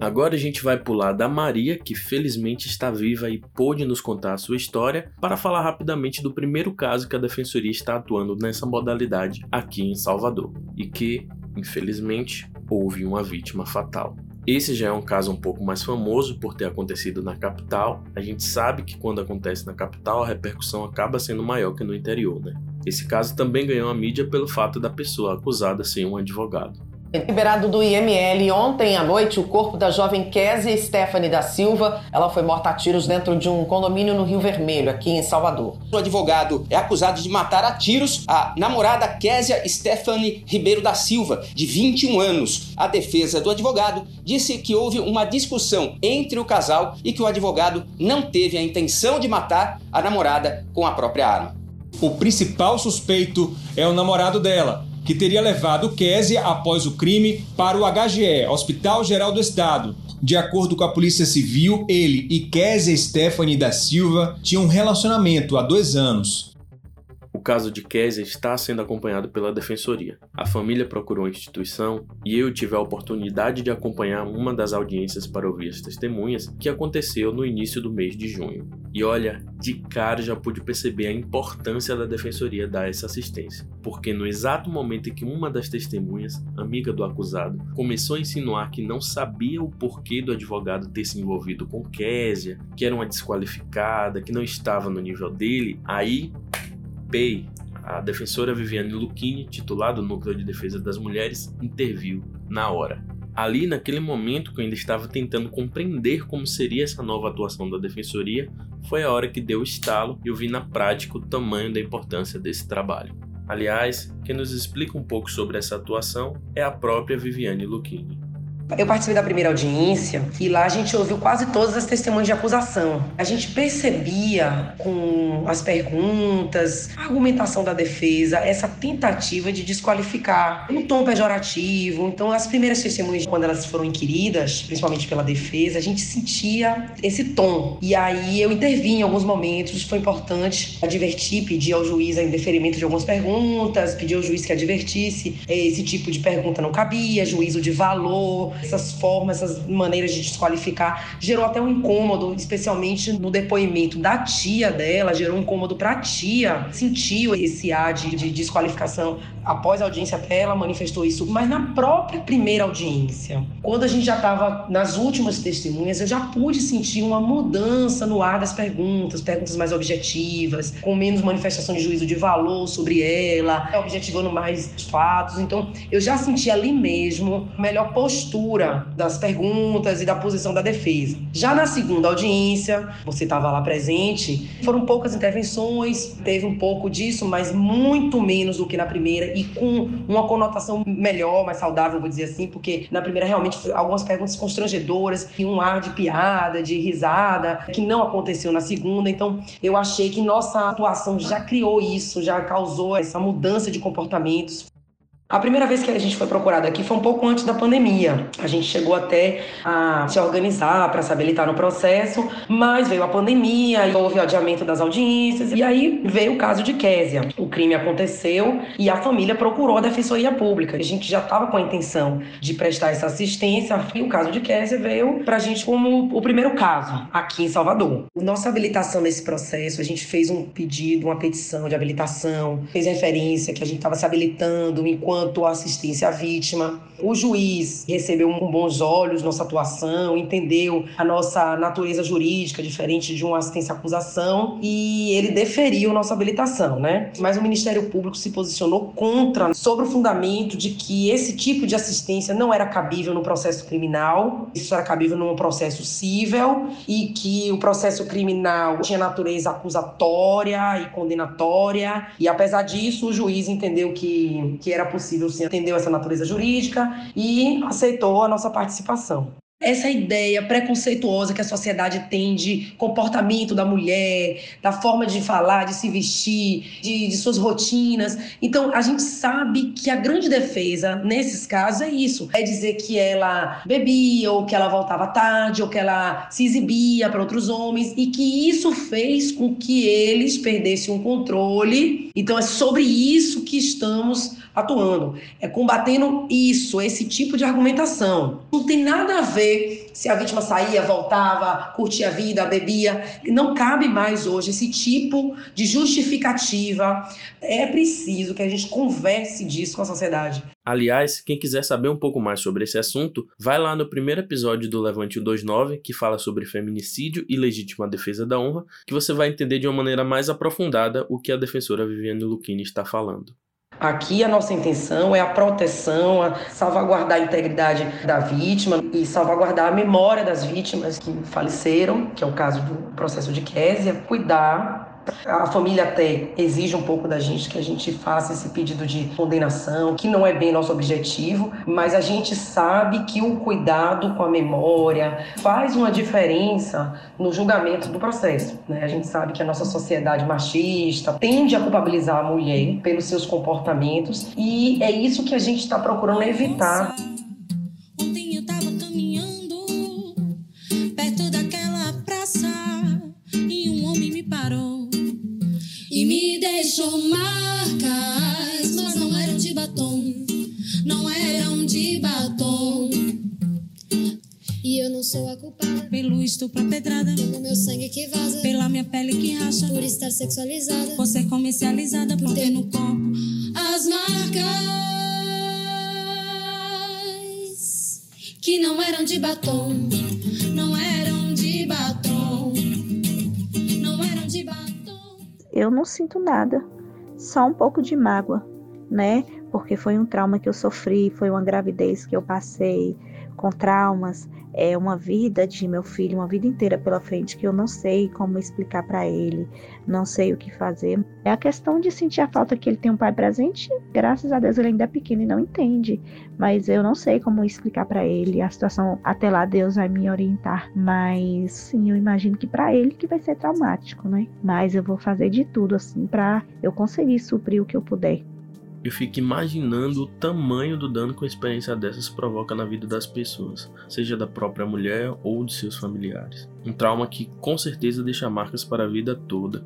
S1: Agora a gente vai pular da Maria, que felizmente está viva e pôde nos contar a sua história, para falar rapidamente do primeiro caso que a Defensoria está atuando nessa modalidade aqui em Salvador e que Infelizmente, houve uma vítima fatal. Esse já é um caso um pouco mais famoso por ter acontecido na capital. A gente sabe que quando acontece na capital, a repercussão acaba sendo maior que no interior, né? Esse caso também ganhou a mídia pelo fato da pessoa acusada ser um advogado.
S2: Liberado do IML ontem à noite o corpo da jovem Késia Stephanie da Silva. Ela foi morta a tiros dentro de um condomínio no Rio Vermelho, aqui em Salvador.
S13: O advogado é acusado de matar a tiros a namorada Késia Stephanie Ribeiro da Silva, de 21 anos. A defesa do advogado disse que houve uma discussão entre o casal e que o advogado não teve a intenção de matar a namorada com a própria arma.
S14: O principal suspeito é o namorado dela, que teria levado Késia após o crime para o HGE, Hospital Geral do Estado. De acordo com a Polícia Civil, ele e Késia Stephanie da Silva tinham um relacionamento há dois anos.
S1: O caso de Kézia está sendo acompanhado pela Defensoria. A família procurou a instituição e eu tive a oportunidade de acompanhar uma das audiências para ouvir as testemunhas que aconteceu no início do mês de junho. E olha, de cara já pude perceber a importância da Defensoria dar essa assistência, porque no exato momento em que uma das testemunhas, amiga do acusado, começou a insinuar que não sabia o porquê do advogado ter se envolvido com Kézia, que era uma desqualificada, que não estava no nível dele, aí A defensora Viviane Lucchini, titular do Núcleo de Defesa das Mulheres, interviu na hora. Ali, naquele momento que eu ainda estava tentando compreender como seria essa nova atuação da defensoria, foi a hora que deu o estalo e eu vi na prática o tamanho da importância desse trabalho. Aliás, quem nos explica um pouco sobre essa atuação é a própria Viviane Lucchini.
S15: Eu participei da primeira audiência e lá a gente ouviu quase todas as testemunhas de acusação. A gente percebia com as perguntas, a argumentação da defesa, essa tentativa de desqualificar, um tom pejorativo. Então, as primeiras testemunhas, quando elas foram inquiridas, principalmente pela defesa, a gente sentia esse tom. E aí eu intervim em alguns momentos, foi importante advertir, pedir ao juiz a indeferimento de algumas perguntas, pedir ao juiz que advertisse esse tipo de pergunta não cabia, juízo de valor essas formas, essas maneiras de desqualificar, gerou até um incômodo, especialmente no depoimento da tia dela, gerou um incômodo para a tia, sentiu esse ar de, de desqualificação. Após a audiência até ela manifestou isso, mas na própria primeira audiência, quando a gente já estava nas últimas testemunhas, eu já pude sentir uma mudança no ar das perguntas, perguntas mais objetivas, com menos manifestação de juízo de valor sobre ela, objetivando mais os fatos. Então, eu já senti ali mesmo melhor postura das perguntas e da posição da defesa. Já na segunda audiência, você estava lá presente, foram poucas intervenções, teve um pouco disso, mas muito menos do que na primeira e com uma conotação melhor, mais saudável, vou dizer assim, porque na primeira realmente algumas perguntas constrangedoras e um ar de piada, de risada, que não aconteceu na segunda. Então, eu achei que nossa atuação já criou isso, já causou essa mudança de comportamentos. A primeira vez que a gente foi procurado aqui foi um pouco antes da pandemia. A gente chegou até a se organizar para se habilitar no processo, mas veio a pandemia, e houve o adiamento das audiências, e aí veio o caso de Késia. O crime aconteceu e a família procurou a Defensoria Pública. A gente já estava com a intenção de prestar essa assistência, e o caso de Késia veio para a gente como o primeiro caso aqui em Salvador. Nossa habilitação nesse processo, a gente fez um pedido, uma petição de habilitação, fez referência que a gente estava se habilitando enquanto quanto à assistência à vítima. O juiz recebeu com bons olhos nossa atuação, entendeu a nossa natureza jurídica diferente de uma assistência à acusação e ele deferiu nossa habilitação, né? Mas o Ministério Público se posicionou contra sobre o fundamento de que esse tipo de assistência não era cabível no processo criminal, isso era cabível num processo civil e que o processo criminal tinha natureza acusatória e condenatória e apesar disso o juiz entendeu que, que era possível possível sim essa natureza jurídica e aceitou a nossa participação essa ideia preconceituosa que a sociedade tem de comportamento da mulher, da forma de falar, de se vestir, de, de, suas rotinas. Então, a gente sabe que a grande defesa nesses casos é isso: é dizer que ela bebia, ou que ela voltava tarde, ou que ela se exibia para outros homens, e que isso fez com que eles perdessem um controle. Então, é sobre isso que estamos atuando, é combatendo isso, esse tipo de argumentação. Não tem nada a ver se a vítima saía, voltava, curtia a vida, bebia. Não cabe mais hoje esse tipo de justificativa. É preciso que a gente converse disso com a sociedade.
S1: Aliás, quem quiser saber um pouco mais sobre esse assunto, vai lá no primeiro episódio do Levante 29, que fala sobre feminicídio e legítima defesa da honra, que você vai entender de uma maneira mais aprofundada o que a defensora Viviane Lucchini está falando.
S15: Aqui a nossa intenção é a proteção, a salvaguardar a integridade da vítima e salvaguardar a memória das vítimas que faleceram, que é o caso do processo de Késia, cuidar a família até exige um pouco da gente que a gente faça esse pedido de condenação, que não é bem nosso objetivo, mas a gente sabe que o cuidado com a memória faz uma diferença no julgamento do processo. Né? A gente sabe que a nossa sociedade machista tende a culpabilizar a mulher pelos seus comportamentos e é isso que a gente está procurando evitar.
S16: Sexualizada,
S17: por ser comercializada, por, por ter no corpo
S16: as marcas que não eram de batom, não eram de batom.
S11: eu não sinto nada. só um pouco de mágoa, né? Porque foi um trauma que eu sofri, foi uma gravidez que eu passei com traumas, é uma vida de meu filho, uma vida inteira pela frente que eu não sei como explicar para ele, não sei o que fazer. É a questão de sentir a falta que ele tem um pai presente. Graças a Deus ele ainda é pequeno e não entende, mas eu não sei como explicar para ele. A situação até lá Deus vai me orientar, mas sim, eu imagino que para ele que vai ser traumático, né? Mas eu vou fazer de tudo assim para eu conseguir suprir o que eu puder
S1: eu fico imaginando o tamanho do dano que uma experiência dessas provoca na vida das pessoas, seja da própria mulher ou de seus familiares. Um trauma que com certeza deixa marcas para a vida toda.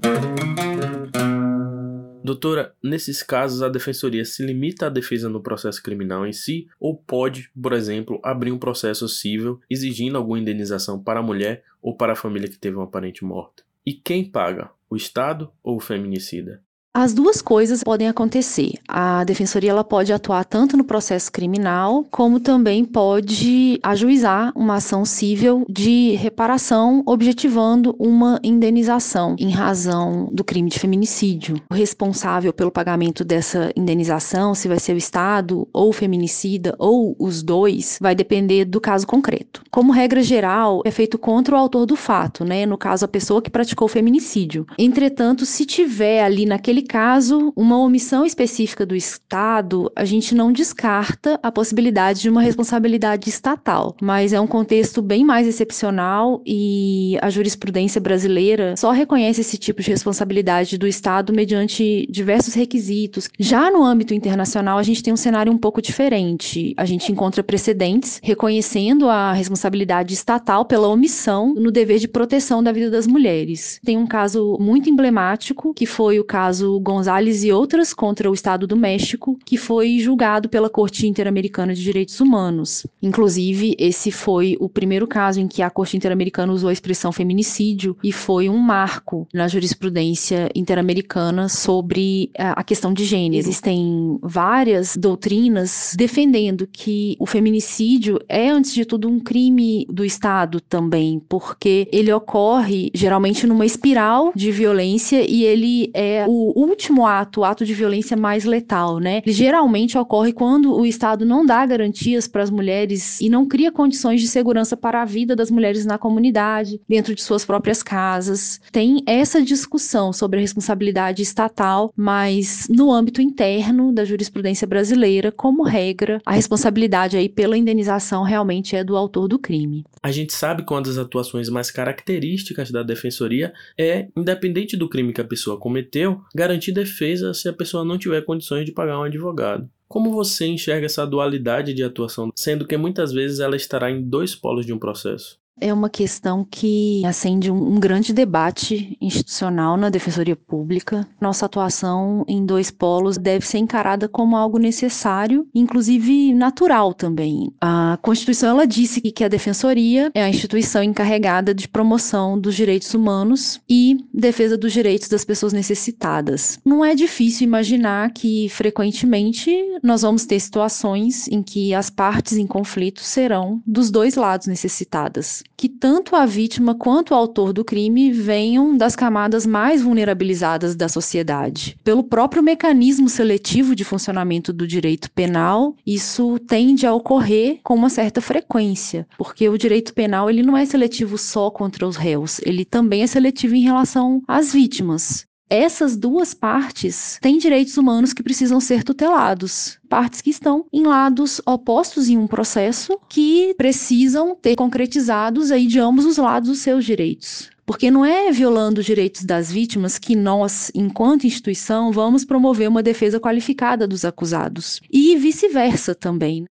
S1: Doutora, nesses casos a defensoria se limita à defesa no processo criminal em si ou pode, por exemplo, abrir um processo civil exigindo alguma indenização para a mulher ou para a família que teve uma parente morta? E quem paga? O Estado ou o feminicida?
S12: As duas coisas podem acontecer. A defensoria ela pode atuar tanto no processo criminal, como também pode ajuizar uma ação civil de reparação, objetivando uma indenização em razão do crime de feminicídio. O responsável pelo pagamento dessa indenização, se vai ser o Estado ou o feminicida ou os dois, vai depender do caso concreto. Como regra geral, é feito contra o autor do fato, né? No caso, a pessoa que praticou o feminicídio. Entretanto, se tiver ali naquele caso, uma omissão específica do Estado, a gente não descarta a possibilidade de uma responsabilidade estatal, mas é um contexto bem mais excepcional e a jurisprudência brasileira só reconhece esse tipo de responsabilidade do Estado mediante diversos requisitos. Já no âmbito internacional, a gente tem um cenário um pouco diferente. A gente encontra precedentes reconhecendo a responsabilidade estatal pela omissão no dever de proteção da vida das mulheres. Tem um caso muito emblemático, que foi o caso Gonzalez e outras contra o Estado do México, que foi julgado pela Corte Interamericana de Direitos Humanos. Inclusive, esse foi o primeiro caso em que a Corte Interamericana usou a expressão feminicídio e foi um marco na jurisprudência interamericana sobre eh, a questão de gênero. Existem várias doutrinas defendendo que o feminicídio é, antes de tudo, um crime do Estado também, porque ele ocorre geralmente numa espiral de violência e ele é o último ato, o ato de violência mais letal, né? Ele geralmente ocorre quando o Estado não dá garantias para as mulheres e não cria condições de segurança para a vida das mulheres na comunidade, dentro de suas próprias casas. Tem essa discussão sobre a responsabilidade estatal, mas no âmbito interno da jurisprudência brasileira, como regra, a responsabilidade aí pela indenização realmente é do autor do crime.
S1: A gente sabe que uma das atuações mais características da defensoria é, independente do crime que a pessoa cometeu, garantir defesa se a pessoa não tiver condições de pagar um advogado. Como você enxerga essa dualidade de atuação, sendo que muitas vezes ela estará em dois polos de um processo?
S12: É uma questão que acende um, grande debate institucional na Defensoria Pública. Nossa atuação em dois polos deve ser encarada como algo necessário, inclusive natural também. A Constituição ela disse que a Defensoria é a instituição encarregada de promoção dos direitos humanos e defesa dos direitos das pessoas necessitadas. Não é difícil imaginar que frequentemente nós vamos ter situações em que as partes em conflito serão dos dois lados necessitadas que tanto a vítima quanto o autor do crime venham das camadas mais vulnerabilizadas da sociedade. Pelo próprio mecanismo seletivo de funcionamento do direito penal, isso tende a ocorrer com uma certa frequência, porque o direito penal ele não é seletivo só contra os réus, ele também é seletivo em relação às vítimas. Essas duas partes têm direitos humanos que precisam ser tutelados. Partes que estão em lados opostos em um processo que precisam ter concretizados aí de ambos os lados os seus direitos. Porque não é violando os direitos das vítimas que nós, enquanto instituição, vamos promover uma defesa qualificada dos acusados. E vice-versa também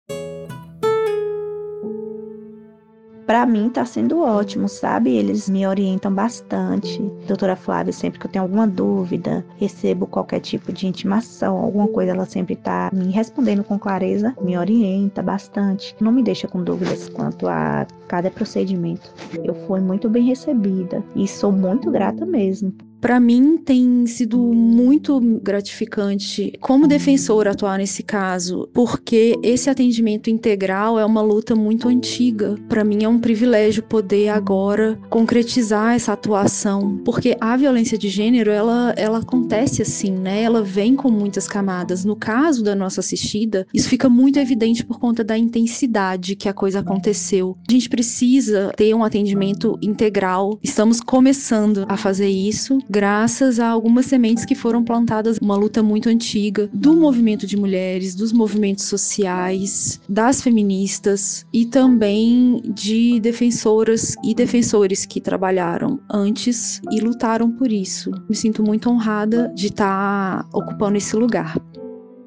S11: para mim tá sendo ótimo, sabe? Eles me orientam bastante. Doutora Flávia, sempre que eu tenho alguma dúvida, recebo qualquer tipo de intimação, alguma coisa, ela sempre tá me respondendo com clareza, me orienta bastante, não me deixa com dúvidas quanto a cada procedimento. Eu fui muito bem recebida e sou muito grata mesmo
S12: Para mim tem sido muito gratificante como defensora atuar nesse caso, porque esse atendimento integral é uma luta muito antiga. Para mim é um privilégio poder agora concretizar essa atuação, porque a violência de gênero ela ela acontece assim, né? Ela vem com muitas camadas. No caso da nossa assistida, isso fica muito evidente por conta da intensidade que a coisa aconteceu. A gente precisa ter um atendimento integral. Estamos começando a fazer isso graças a algumas sementes que foram plantadas, uma luta muito antiga do movimento de mulheres, dos movimentos sociais, das feministas e também de defensoras e defensores que trabalharam antes e lutaram por isso. Me sinto muito honrada de estar ocupando esse lugar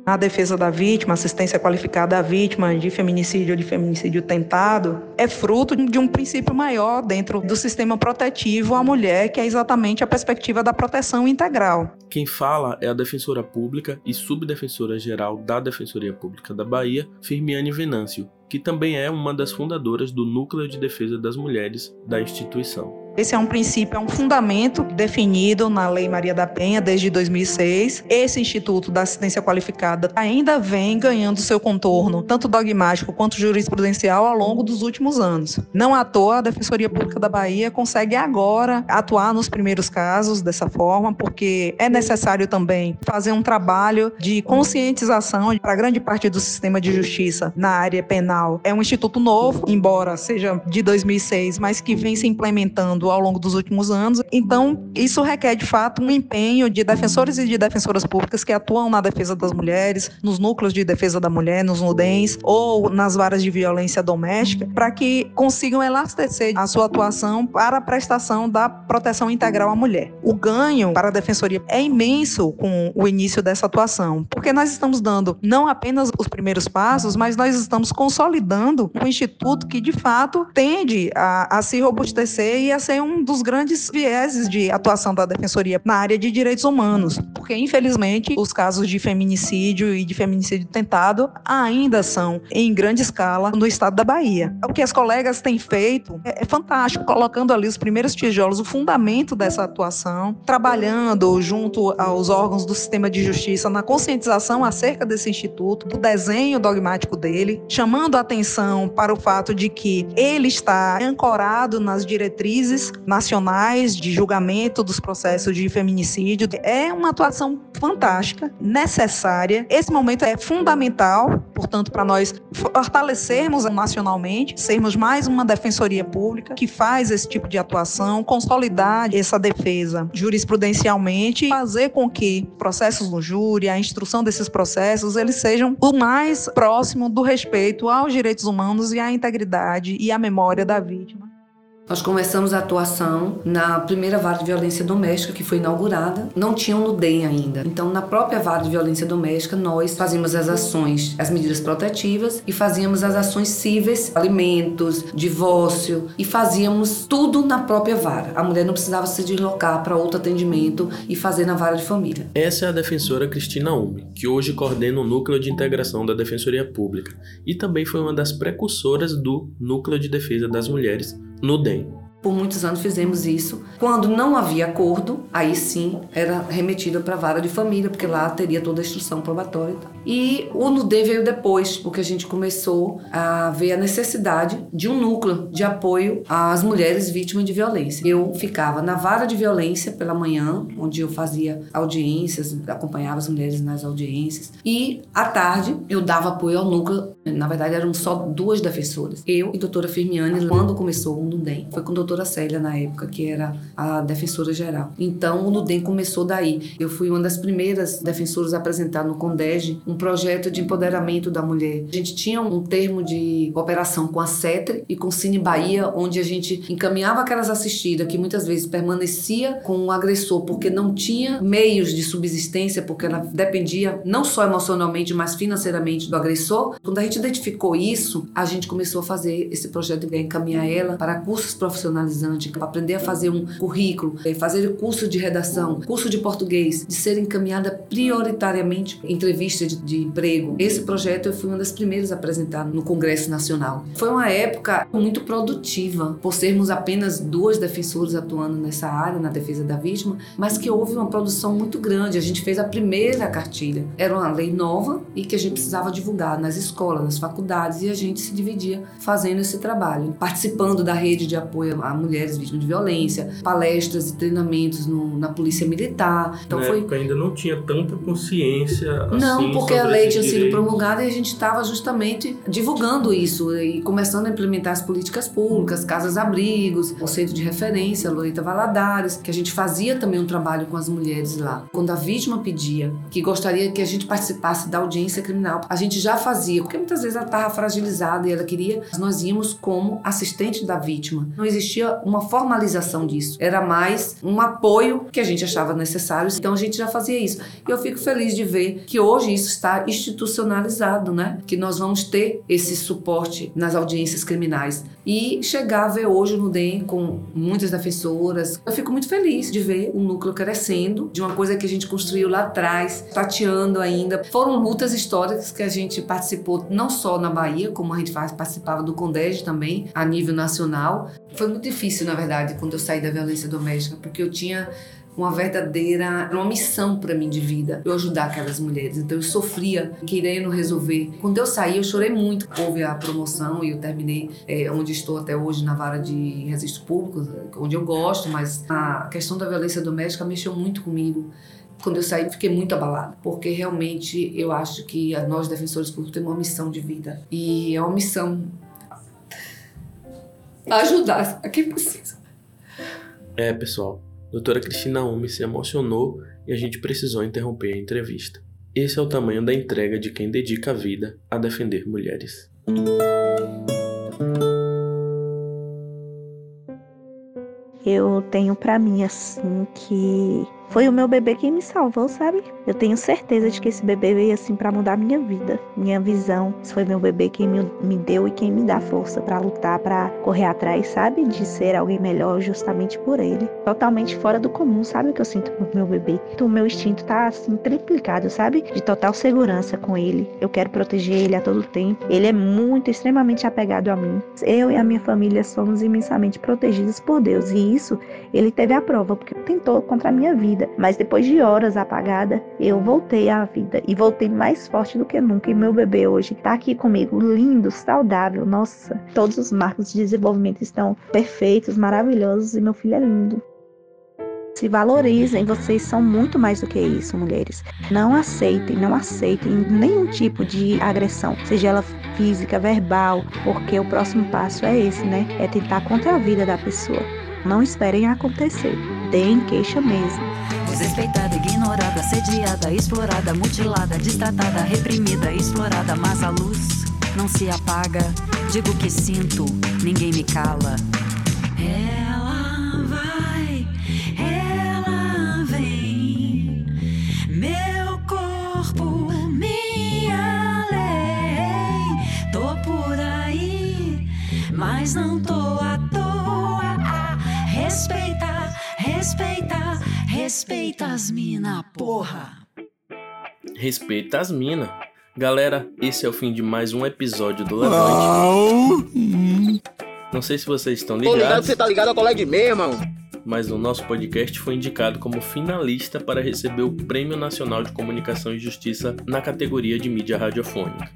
S18: a defesa da vítima, assistência qualificada à vítima de feminicídio ou de feminicídio tentado, é fruto de um princípio maior dentro do sistema protetivo à mulher, que é exatamente a perspectiva da proteção integral.
S1: Quem fala é a defensora pública e subdefensora geral da Defensoria Pública da Bahia, Firmiane Venâncio, que também é uma das fundadoras do Núcleo de Defesa das Mulheres da instituição.
S18: Esse é um princípio, é um fundamento definido na Lei Maria da Penha desde 2006. Esse Instituto da Assistência Qualificada ainda vem ganhando seu contorno, tanto dogmático quanto jurisprudencial, ao longo dos últimos anos. Não à toa, a Defensoria Pública da Bahia consegue agora atuar nos primeiros casos dessa forma, porque é necessário também fazer um trabalho de conscientização para grande parte do sistema de justiça na área penal. É um instituto novo, embora seja de 2006, mas que vem se implementando ao longo dos últimos anos. Então, isso requer de fato um empenho de defensores e de defensoras públicas que atuam na defesa das mulheres, nos núcleos de defesa da mulher, nos NUDENS ou nas varas de violência doméstica, para que consigam elastecer a sua atuação para a prestação da proteção integral à mulher. O ganho para a defensoria é imenso com o início dessa atuação, porque nós estamos dando não apenas os primeiros passos, mas nós estamos consolidando um instituto que de fato tende a, a se robustecer e a ser um dos grandes vieses de atuação da defensoria na área de direitos humanos, porque infelizmente os casos de feminicídio e de feminicídio tentado ainda são em grande escala no estado da Bahia. O que as colegas têm feito é, é fantástico, colocando ali os primeiros tijolos, o fundamento dessa atuação, trabalhando junto aos órgãos do sistema de justiça na conscientização acerca desse instituto, do desenho dogmático dele, chamando a atenção para o fato de que ele está ancorado nas diretrizes nacionais de julgamento dos processos de feminicídio. É uma atuação fantástica, necessária. Esse momento é fundamental, portanto, para nós fortalecermos nacionalmente, sermos mais uma defensoria pública que faz esse tipo de atuação, consolidar essa defesa jurisprudencialmente, fazer com que processos no júri, a instrução desses processos, eles sejam o mais próximo do respeito aos direitos humanos e à integridade e à memória da vítima.
S19: Nós começamos a atuação na primeira vara de violência doméstica que foi inaugurada. Não tinha um NUDEM ainda. Então, na própria vara de violência doméstica, nós fazíamos as ações, as medidas protetivas e fazíamos as ações cíveis, alimentos, divórcio e fazíamos tudo na própria vara. A mulher não precisava se deslocar para outro atendimento e fazer na vara de família.
S1: Essa é a defensora Cristina Ume, que hoje coordena o Núcleo de Integração da Defensoria Pública e também foi uma das precursoras do Núcleo de Defesa das Mulheres no DEM.
S19: Por muitos anos fizemos isso. Quando não havia acordo, aí sim era remetida para a vara de família, porque lá teria toda a instrução probatória. E, o NUDE veio depois, porque a gente começou a ver a necessidade de um núcleo de apoio às mulheres vítimas de violência. Eu ficava na vara de violência pela manhã, onde eu fazia audiências, acompanhava as mulheres nas audiências, e à tarde eu dava apoio ao núcleo. Na verdade, eram só duas defensoras, eu e a doutora Firmiane, quando começou o NUDEM. Foi com a doutora doutora Célia na época, que era a defensora geral. Então o Nudem começou daí. Eu fui uma das primeiras defensoras a apresentar no Condege um projeto de empoderamento da mulher. A gente tinha um termo de cooperação com a CETRE e com o Cine Bahia, onde a gente encaminhava aquelas assistidas que muitas vezes permanecia com o agressor porque não tinha meios de subsistência, porque ela dependia não só emocionalmente, mas financeiramente do agressor. Quando a gente identificou isso, a gente começou a fazer esse projeto de encaminhar ela para cursos profissionais profissionalizante, aprender a fazer um currículo, eh, fazer curso de redação, curso de português, de ser encaminhada prioritariamente entrevista de, de emprego. Esse projeto eu fui uma das primeiras a apresentar no Congresso Nacional. Foi uma época muito produtiva, por sermos apenas duas defensoras atuando nessa área, na defesa da vítima, mas que houve uma produção muito grande. A gente fez a primeira cartilha. Era uma lei nova e que a gente precisava divulgar nas escolas, nas faculdades, e a gente se dividia fazendo esse trabalho, participando da rede de apoio a mulheres vítimas de violência, palestras e treinamentos no, na polícia militar.
S1: Então na foi época ainda não tinha tanta consciência. Assim,
S19: não, porque a lei tinha sido promulgada e a gente estava justamente divulgando isso e começando a implementar as políticas públicas, casas-abrigos, o centro de referência, Loreta Valadares, que a gente fazia também um trabalho com as mulheres lá. Quando a vítima pedia que gostaria que a gente participasse da audiência criminal, a gente já fazia, porque muitas vezes ela estava fragilizada e ela queria, nós íamos como assistente da vítima. Não existia uma formalização disso, era mais um apoio que a gente achava necessário, então a gente já fazia isso. E eu fico feliz de ver que hoje isso está institucionalizado, né? Que nós vamos ter esse suporte nas audiências criminais e chegar a ver hoje no DEM com muitas defensoras. Eu fico muito feliz de ver o núcleo crescendo, de uma coisa que a gente construiu lá atrás, tateando ainda. Foram lutas históricas que a gente participou não só na Bahia, como a gente participava do Condege também, a nível nacional. Foi muito difícil, na verdade, quando eu saí da violência doméstica, porque eu tinha uma verdadeira, uma missão para mim de vida, eu ajudar aquelas mulheres. Então eu sofria querendo resolver. Quando eu saí, eu chorei muito. Houve a promoção e eu terminei é, onde estou até hoje na vara de registro público, onde eu gosto, mas a questão da violência doméstica mexeu muito comigo quando eu saí, fiquei muito abalada, porque realmente eu acho que nós, defensores públicos, temos uma missão de vida. E é uma missão ajudar a quem precisa.
S1: É, pessoal, doutora Cristina Umi se emocionou e a gente precisou interromper a entrevista. Esse é o tamanho da entrega de quem dedica a vida a defender mulheres.
S11: Eu tenho para mim assim que foi o meu bebê quem me salvou, sabe? Eu tenho certeza de que esse bebê veio assim para mudar minha vida, minha visão. Foi meu bebê quem me, me deu e quem me dá força para lutar, para correr atrás, sabe? De ser alguém melhor justamente por ele. Totalmente fora do comum, sabe o que eu sinto com meu bebê? O meu instinto tá assim triplicado, sabe? De total segurança com ele. Eu quero proteger ele a todo tempo. Ele é muito, extremamente apegado a mim. Eu e a minha família somos imensamente protegidos por Deus e isso ele teve a prova porque tentou contra a minha vida vida, mas depois de horas apagada, eu voltei à vida e voltei mais forte do que nunca. E meu bebê hoje está aqui comigo, lindo, saudável. Nossa, todos os marcos de desenvolvimento estão perfeitos, maravilhosos e meu filho é lindo. Se valorizem, vocês são muito mais do que isso, mulheres. Não aceitem, não aceitem nenhum tipo de agressão, seja ela física, verbal, porque o próximo passo é esse, né? É tentar contra a vida da pessoa. Não esperem acontecer. Deem queixa mesmo.
S20: Desrespeitada, ignorada, assediada, explorada, mutilada, destratada, reprimida, explorada, mas a luz não se apaga. Digo que sinto, ninguém me cala. Ela vai, ela vem, meu corpo, minha lei. Tô por aí, mas não tô à respeita, respeita as mina, porra.
S1: Respeita as mina. Galera, esse é o fim de mais um episódio do Levante. Não sei se vocês estão ligados.
S21: Tô ligado que você tá ligado ao colega de meia, irmão.
S1: Mas o nosso podcast foi indicado como finalista para receber o Prêmio Nacional de Comunicação e Justiça na categoria de mídia radiofônica.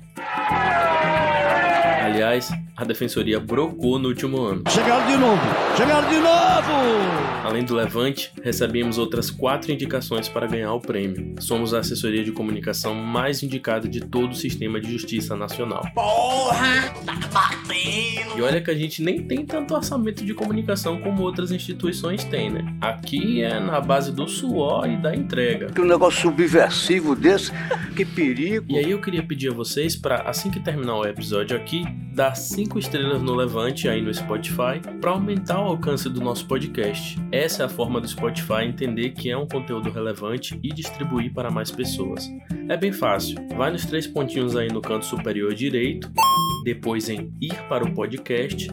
S1: Aliás, a defensoria brocou no último ano.
S21: Chegaram de novo! Chegaram de novo!
S1: Além do Levante, recebemos outras quatro indicações para ganhar o prêmio. Somos a assessoria de comunicação mais indicada de todo o sistema de justiça nacional.
S21: Porra! Tá batendo!
S1: E olha que a gente nem tem tanto orçamento de comunicação como outras instituições têm, né? Aqui é na base do suor e da entrega.
S21: Que um negócio subversivo desse, que perigo!
S1: E aí eu queria pedir a vocês para, assim que terminar o episódio aqui, dar 5 estrelas no Levante aí no Spotify para aumentar o alcance do nosso podcast. Essa é a forma do Spotify entender que é um conteúdo relevante e distribuir para mais pessoas. É bem fácil. Vai nos três pontinhos aí no canto superior direito, depois em ir para o podcast,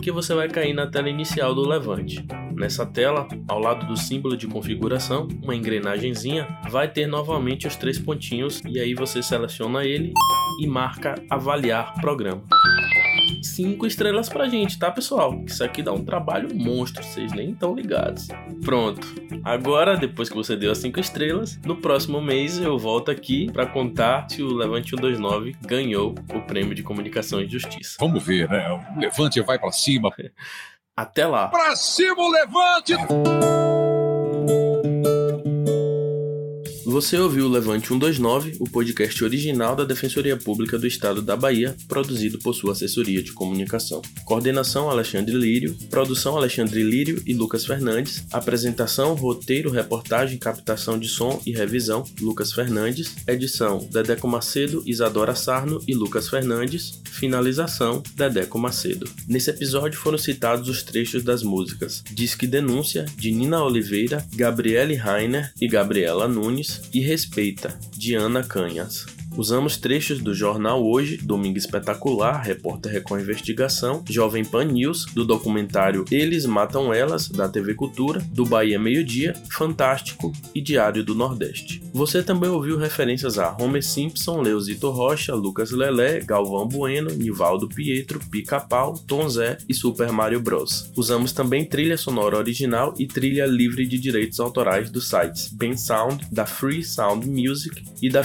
S1: que você vai cair na tela inicial do Levante. Nessa tela, ao lado do símbolo de configuração, uma engrenagemzinha, vai ter novamente os três pontinhos e aí você seleciona ele e marca avaliar programa. Cinco estrelas pra gente, tá pessoal? Isso aqui dá um trabalho monstro, vocês nem estão ligados. Pronto. Agora, depois que você deu as cinco estrelas, no próximo mês eu volto aqui para contar se o Levante 129 ganhou o prêmio de comunicação e justiça.
S22: Vamos ver, né? O Levante vai para cima. [laughs]
S1: Até lá.
S22: Pra cima o Levante!
S1: Você ouviu o Levante 129, o podcast original da Defensoria Pública do Estado da Bahia, produzido por sua assessoria de comunicação. Coordenação Alexandre Lírio, produção Alexandre Lírio e Lucas Fernandes, apresentação, roteiro, reportagem, captação de som e revisão Lucas Fernandes, edição Dedeco Macedo, Isadora Sarno e Lucas Fernandes, finalização Dedeco Macedo. Nesse episódio foram citados os trechos das músicas. Disque Denúncia, de Nina Oliveira, Gabriele Rainer e Gabriela Nunes, e Respeita, de Ana Canhas. Usamos trechos do jornal Hoje, Domingo Espetacular, Repórter Record Investigação, Jovem Pan News, do documentário Eles Matam Elas, da TV Cultura, do Bahia Meio Dia, Fantástico e Diário do Nordeste. Você também ouviu referências a Homer Simpson, Leozito Rocha, Lucas Lelé, Galvão Bueno, Nivaldo Pietro, Pica-Pau, Tom Zé e Super Mario Bros. Usamos também trilha sonora original e trilha livre de direitos autorais dos sites Ben Sound, da Free Sound Music e da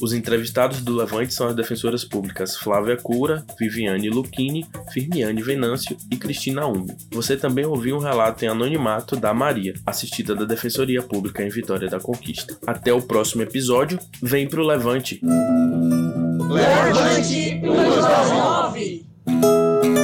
S1: Os entrevistados do Levante são as defensoras públicas Flávia Cura, Viviane Luchini, Firmiane Venâncio e Cristina Umi. Você também ouviu um relato em anonimato da Maria, assistida da Defensoria Pública em Vitória da Conquista. Até o próximo episódio, vem pro Levante!
S21: Levante 129!